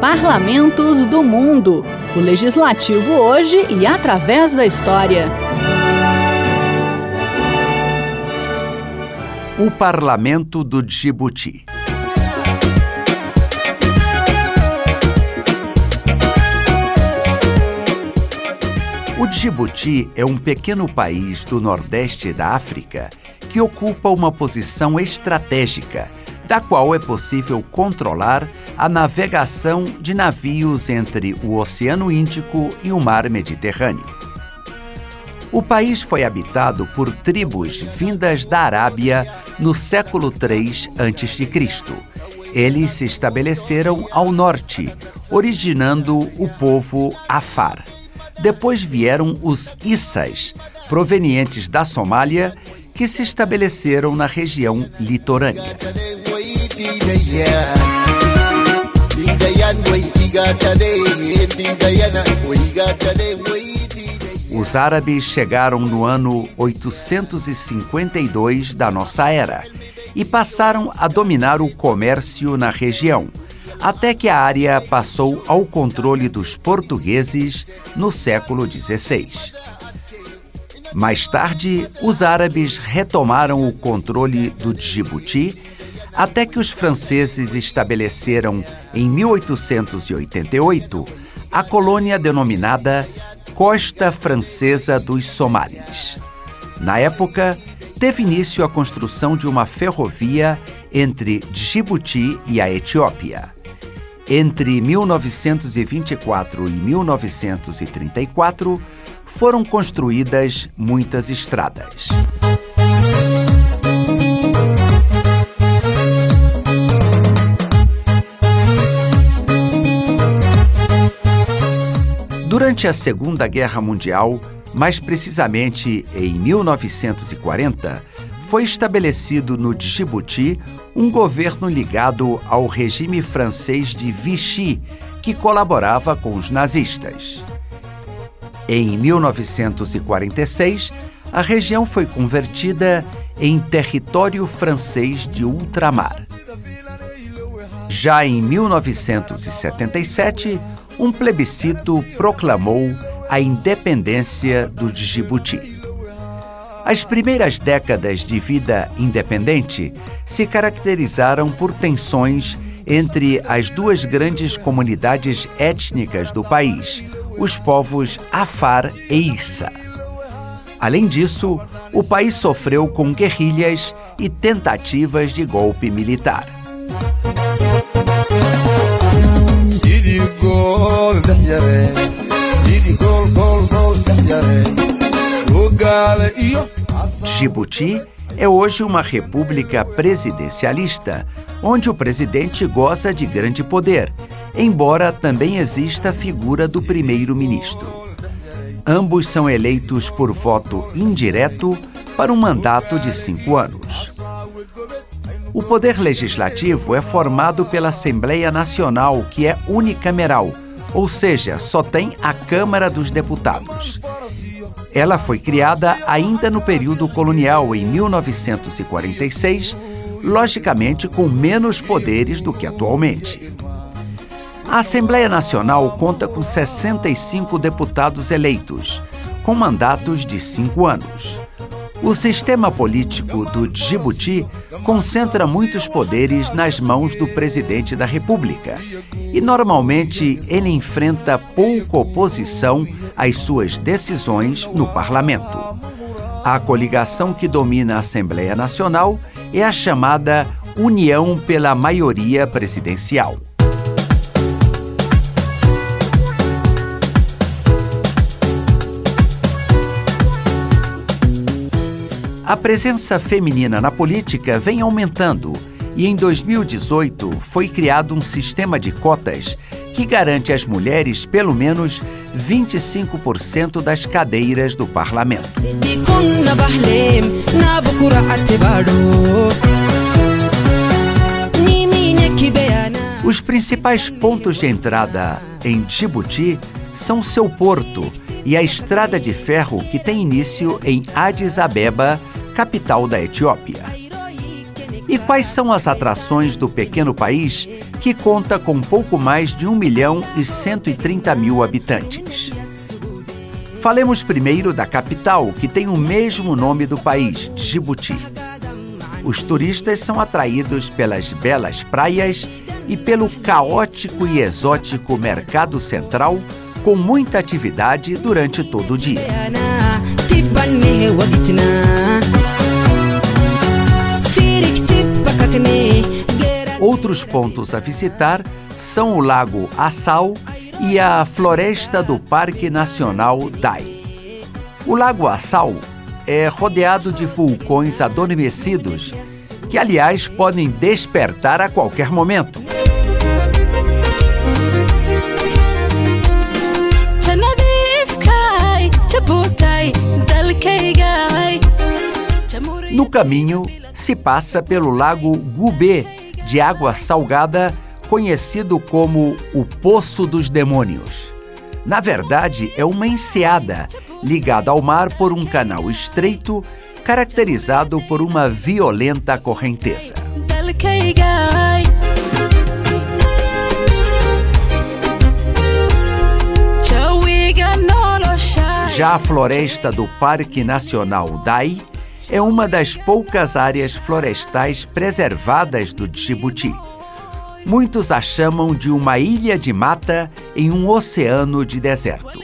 Parlamentos do Mundo. O legislativo hoje e através da história. O Parlamento do Djibouti. O Djibouti é um pequeno país do nordeste da África que ocupa uma posição estratégica, da qual é possível controlar a navegação de navios entre o Oceano Índico e o Mar Mediterrâneo. O país foi habitado por tribos vindas da Arábia no século III a.C. Eles se estabeleceram ao norte, originando o povo Afar. Depois vieram os Issas, provenientes da Somália, que se estabeleceram na região litorânea. Os árabes chegaram no ano 852 da nossa era e passaram a dominar o comércio na região, até que a área passou ao controle dos portugueses no século XVI. Mais tarde, os árabes retomaram o controle do Djibouti até que os franceses estabeleceram, em 1888, a colônia denominada Costa Francesa dos Somalis. Na época, teve início a construção de uma ferrovia entre Djibouti e a Etiópia. Entre 1924 e 1934, foram construídas muitas estradas. Durante a Segunda Guerra Mundial, mais precisamente em 1940, foi estabelecido no Djibouti um governo ligado ao regime francês de Vichy, que colaborava com os nazistas. Em 1946, a região foi convertida em território francês de ultramar. Já em 1977, um plebiscito proclamou a independência do Djibouti. As primeiras décadas de vida independente se caracterizaram por tensões entre as duas grandes comunidades étnicas do país, os povos Afar e Issa. Além disso, o país sofreu com guerrilhas e tentativas de golpe militar. Djibouti é hoje uma república presidencialista, onde o presidente goza de grande poder, embora também exista a figura do primeiro-ministro. Ambos são eleitos por voto indireto para um mandato de cinco anos. O poder legislativo é formado pela Assembleia Nacional, que é unicameral, ou seja, só tem a Câmara dos Deputados. Ela foi criada ainda no período colonial, em 1946, logicamente com menos poderes do que atualmente. A Assembleia Nacional conta com 65 deputados eleitos, com mandatos de cinco anos. O sistema político do Djibouti concentra muitos poderes nas mãos do presidente da República e, normalmente, ele enfrenta pouca oposição às suas decisões no parlamento. A coligação que domina a Assembleia Nacional é a chamada União pela Maioria Presidencial. A presença feminina na política vem aumentando e em 2018 foi criado um sistema de cotas que garante às mulheres pelo menos 25% das cadeiras do parlamento. Os principais pontos de entrada em Djibouti são seu porto e a estrada de ferro que tem início em Addis Abeba capital da Etiópia. E quais são as atrações do pequeno país que conta com pouco mais de 1 milhão e 130 mil habitantes? Falemos primeiro da capital, que tem o mesmo nome do país, Djibouti. Os turistas são atraídos pelas belas praias e pelo caótico e exótico mercado central, com muita atividade durante todo o dia. Outros pontos a visitar são o Lago Assau e a floresta do Parque Nacional Dai. O Lago Assau é rodeado de vulcões adormecidos, que aliás podem despertar a qualquer momento. No caminho, se passa pelo Lago Gubê, de água salgada conhecido como o Poço dos Demônios. Na verdade, é uma enseada ligada ao mar por um canal estreito, caracterizado por uma violenta correnteza. Já a floresta do Parque Nacional Dai é uma das poucas áreas florestais preservadas do Djibouti. Muitos a chamam de uma ilha de mata em um oceano de deserto.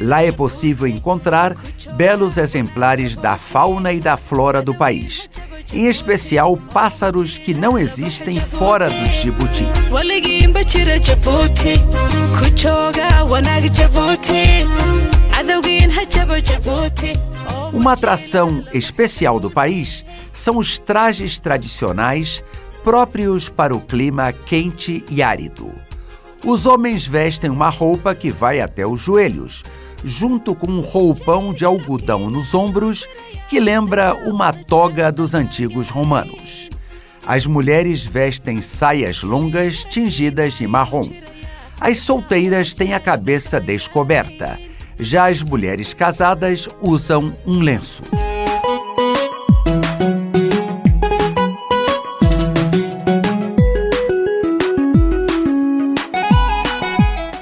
Lá é possível encontrar belos exemplares da fauna e da flora do país, em especial pássaros que não existem fora do Djibouti. Uma atração especial do país são os trajes tradicionais próprios para o clima quente e árido. Os homens vestem uma roupa que vai até os joelhos, junto com um roupão de algodão nos ombros que lembra uma toga dos antigos romanos. As mulheres vestem saias longas tingidas de marrom. As solteiras têm a cabeça descoberta. Já as mulheres casadas usam um lenço.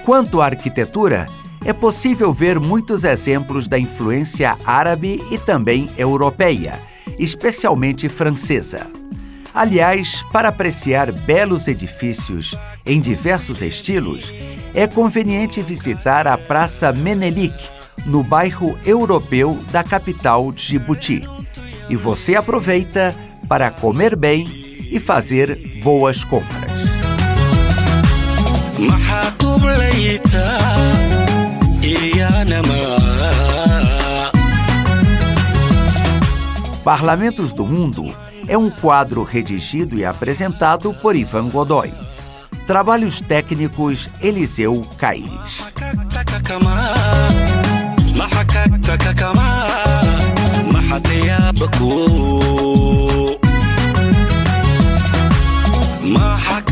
Quanto à arquitetura, é possível ver muitos exemplos da influência árabe e também europeia, especialmente francesa. Aliás, para apreciar belos edifícios em diversos estilos, é conveniente visitar a Praça Menelik, no bairro europeu da capital Djibouti. E você aproveita para comer bem e fazer boas compras. Parlamentos do Mundo é um quadro redigido e apresentado por Ivan Godoy. Trabalhos técnicos Eliseu Caires. ما حكى